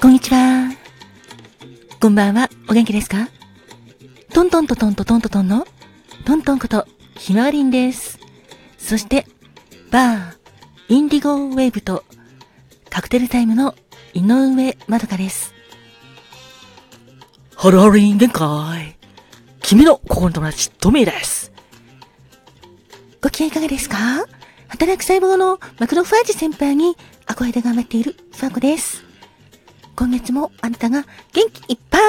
こんにちは。こんばんは。お元気ですか？トントントントントントンのトントンことひまわりんです。そして、バー、インディゴウェーブとカクテルタイムの井上まどかです。ハロハリン限界。君の心の友達、トミーです。ご機嫌いかがですか？働く細胞のマクロファージ先輩に憧れで頑張っているファコです。今月もあなたが元気いっぱい。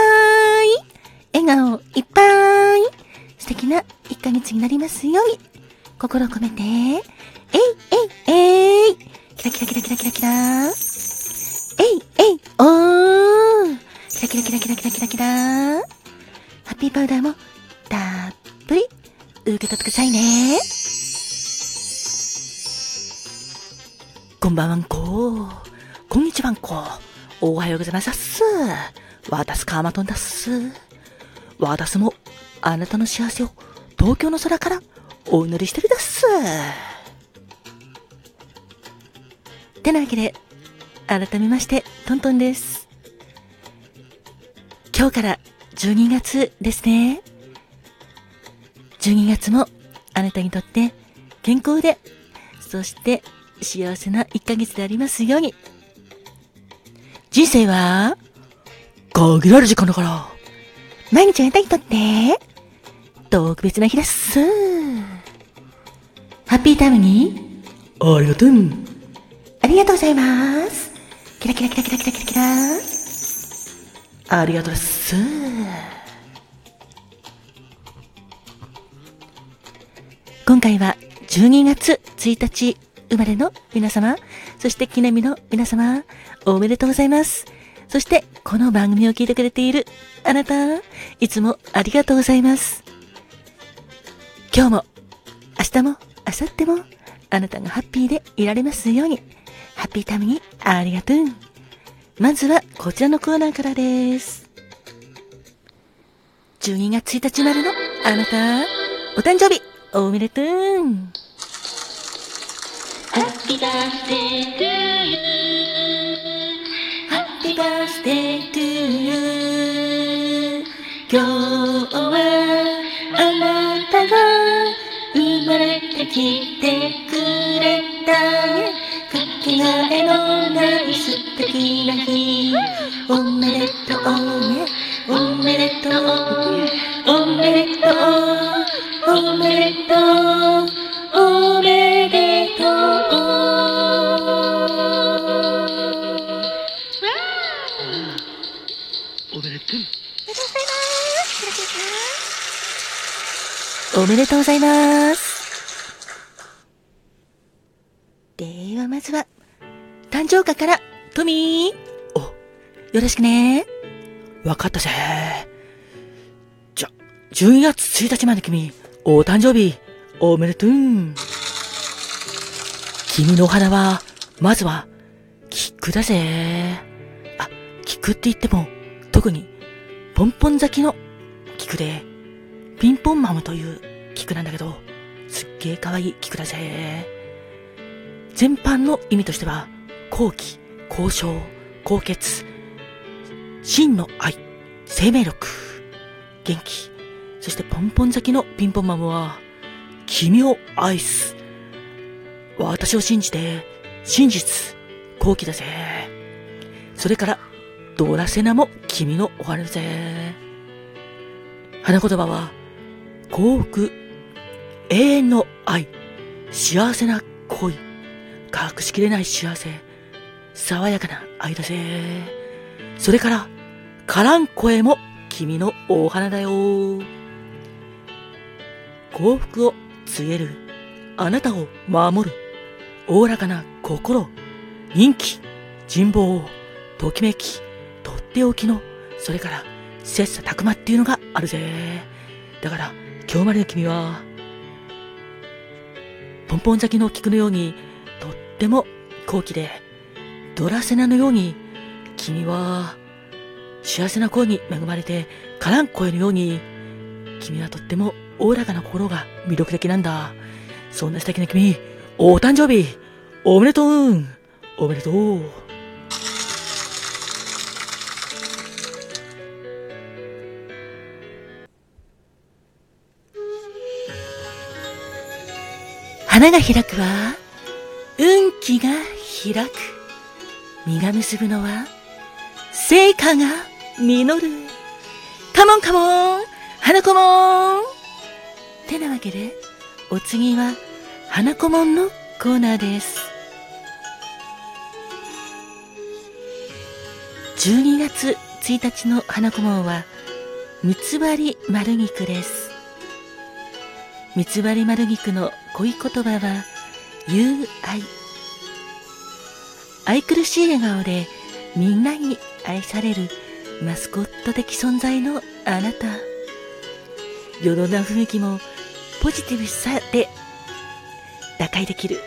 笑顔いっぱい。素敵な1ヶ月になりますように。心を込めて、えいえいえい。キラキラキラキラキラキラ。えいえいおー。キラキラキラキラキラキラ。キラハッピーパウダーもたっぷり受け取ってくださいね。こんばんはんこ。こんにちはんこ。おはようございます。私カーマトンだっす。私もあなたの幸せを東京の空からお祈りしてるだっす。てなわけで、改めまして、トントンです。今日から12月ですね。12月もあなたにとって健康で、そして幸せな1ヶ月でありますように。人生は、限られる時間だから、毎日あなたにとって、特別な日です。ハッピータイムに、ありがとう。ありがとうございます。キラキラキラキラキラキラキラ。ありがとうです。今回は12月1日生まれの皆様、そして記念日の皆様、おめでとうございます。そして、この番組を聞いてくれているあなた、いつもありがとうございます。今日も、明日も、明後日も、あなたがハッピーでいられますように、ハッピータイムにありがとう。まずは、こちらのコーナーからです。12月1日まれのあなた、お誕生日、おめでとう。Happy birthday to you. Happy birthday to you. 今日はあなた。が生まれてきてくれた。ね。かけがえのない素敵な日。おめでとうね。おめでとう。おめでとう。おめでとう。おめでとうございます。では、まずは、誕生花から、トミー。お、よろしくね。わかったぜ。じゃ、12月1日まで君、お誕生日、おめでとう。君のお花は、まずは、菊だぜ。あ、菊って言っても、特に、ポンポン咲きの菊で、ピンポンマムという菊なんだけど、すっげえ可愛い菊だぜ。全般の意味としては、後期、交渉、高潔、真の愛、生命力、元気、そしてポンポン咲きのピンポンマムは、君を愛す。私を信じて、真実、後期だぜ。それから、ドラセナも君のお花だぜ。花言葉は、幸福、永遠の愛、幸せな恋、隠しきれない幸せ、爽やかな愛だぜ。それから、カラン声も君のお花だよ。幸福を告げる、あなたを守る、おおらかな心、人気、人望、ときめき、とっておきの、それから、切磋琢磨っていうのがあるぜ。だから、今日までの君は、ポンポン咲きの菊のように、とっても高貴で、ドラセナのように、君は、幸せな声に恵まれて、からん声のように、君はとってもおおらかな心が魅力的なんだ。そんな素敵な君、お誕生日、おめでとうおめでとう花が開くは、運気が開く。実が結ぶのは、成果が実る。カモンカモン花子もんてなわけで、お次は、花子もんのコーナーです。12月1日の花子門は、三つ葉丸菊です。三つ葉丸菊の恋言葉は、友愛。愛くるしい笑顔でみんなに愛されるマスコット的存在のあなた。世の中雰囲気もポジティブさで打開できる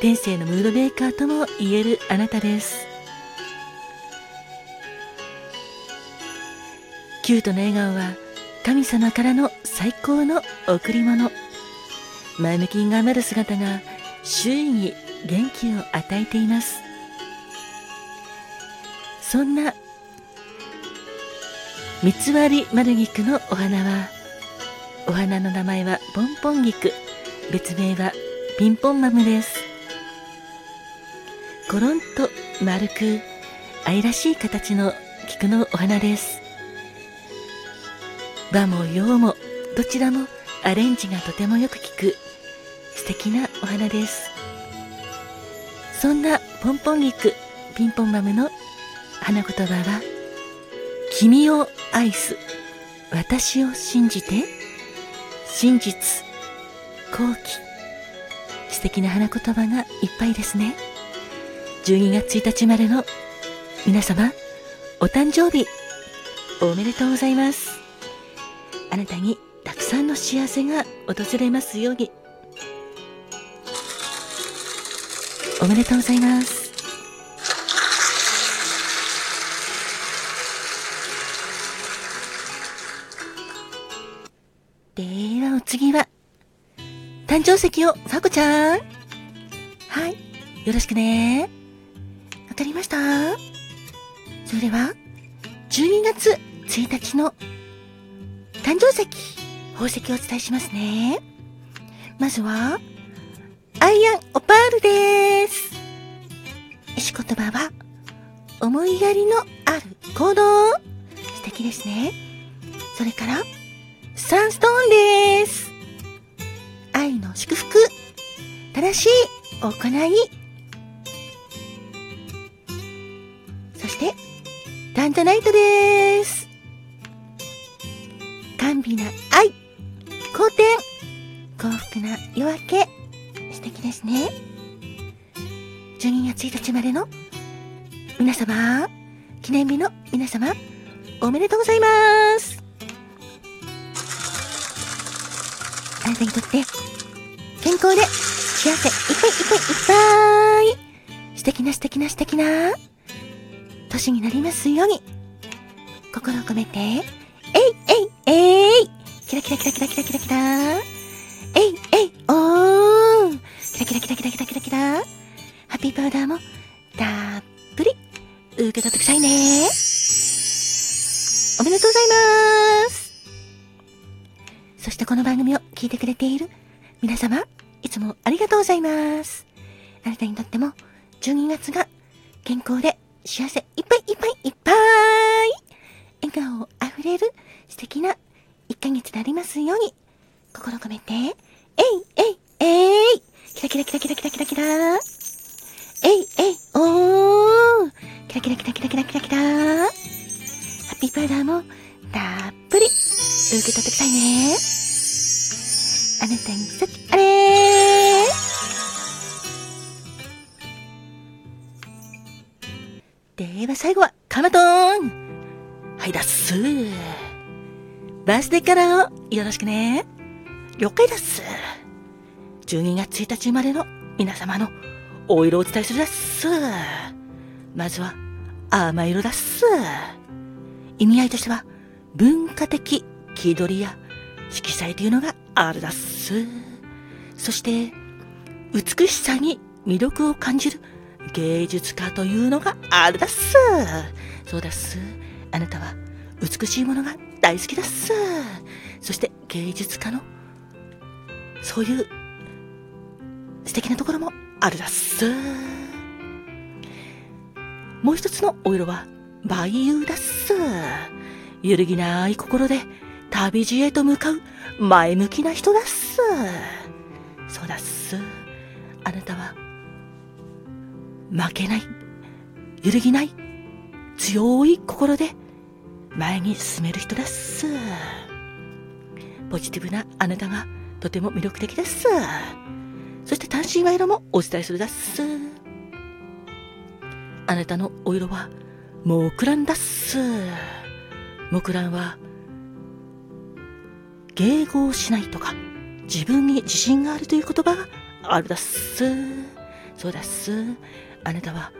天性のムードメーカーとも言えるあなたです。キュートな笑顔は神様からの最高の贈り物。前向きに頑張る姿が周囲に元気を与えています。そんな三つ割り丸菊のお花は、お花の名前はポンポン菊、別名はピンポンマムです。コロンと丸く愛らしい形の菊のお花です。和も洋もどちらもアレンジがとてもよく効く素敵なお花です。そんなポンポン菊ピンポンマムの花言葉は君を愛す私を信じて真実好奇素敵な花言葉がいっぱいですね。12月1日までの皆様お誕生日おめでとうございます。あなたにたくさんの幸せが訪れますように。おめでとうございます。ではお次は、誕生石をさこちゃん。はい。よろしくね。わかりましたそれでは、12月1日の誕生石、宝石をお伝えしますね。まずは、アイアンオパールです。石言葉は、思いやりのある行動。素敵ですね。それから、サンストーンです。愛の祝福。正しい行い。そして、タンタナイトです。甘美な愛、好天、幸福な夜明け、素敵ですね。12月1日までの。皆様、記念日の皆様、おめでとうございます。あなたにとって、健康で。幸せ。いっぱいいっぱいいっぱい、素敵な素敵な素敵な、年になりますように、心を込めて、えいえいえい。キラキラキラキラキラキラキラ。えいえいおー。キラキラキラキラキラキラ。キラハッピーパウダーもたっぷり。受け取ってくださいね。おめでとうございます。そしてこの番組を聞いてくれている皆様、いつもありがとうございます。あなたにとっても12月が健康で幸せいっぱいいっぱいいっぱい。笑顔あふれる素敵な1ヶ月でありますように、心込めて、えいえいえい。キラキラキラキラキラキラキラ。えいえいおー。キラキラキラキラキラキラキラ。ハッピーパウダーもたっぷり。受け取ってくださいね。あなたに幸あれ。では最後は、カマトーン。はいだっすバースデーカラーをよろしくね。了解だっす。12月1日生まれの皆様のお色をお伝えするだっす。まずは甘色だっす。意味合いとしては文化的気取りや色彩というのがあるだっす。そして美しさに魅力を感じる芸術家というのがあるだっす。そうだっす。あなたは美しいものが大好きだっす。そして芸術家の、そういう素敵なところもあるだっす。もう一つのお色は、バイユーだっす。揺るぎない心で旅路へと向かう前向きな人だっす。そうだっす。あなたは、負けない、揺るぎない、強い心で前に進める人だっす。ポジティブなあなたがとても魅力的です。そして単身は色もお伝えするだっす。あなたのお色は木蘭だっす。木蘭は迎合しないとか自分に自信があるという言葉があるだっす。そうだっす。あなたは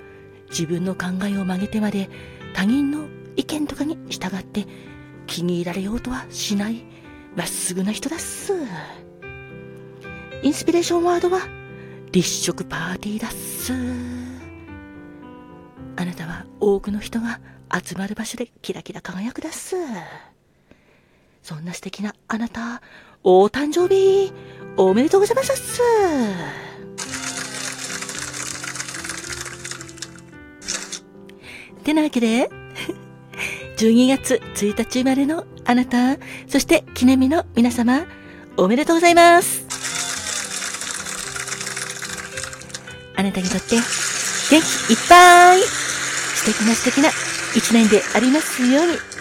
自分の考えを曲げてまで他人の意見とかに従って気に入られようとはしないまっすぐな人だっす。インスピレーションワードは立食パーティーだっす。あなたは多くの人が集まる場所でキラキラ輝くだっす。そんな素敵なあなた、お誕生日、おめでとうございますっす。てなわけで、12月1日生まれのあなた、そして記念日の皆様、おめでとうございます。あなたにとって元気いっぱい素敵な素敵な一年でありますように。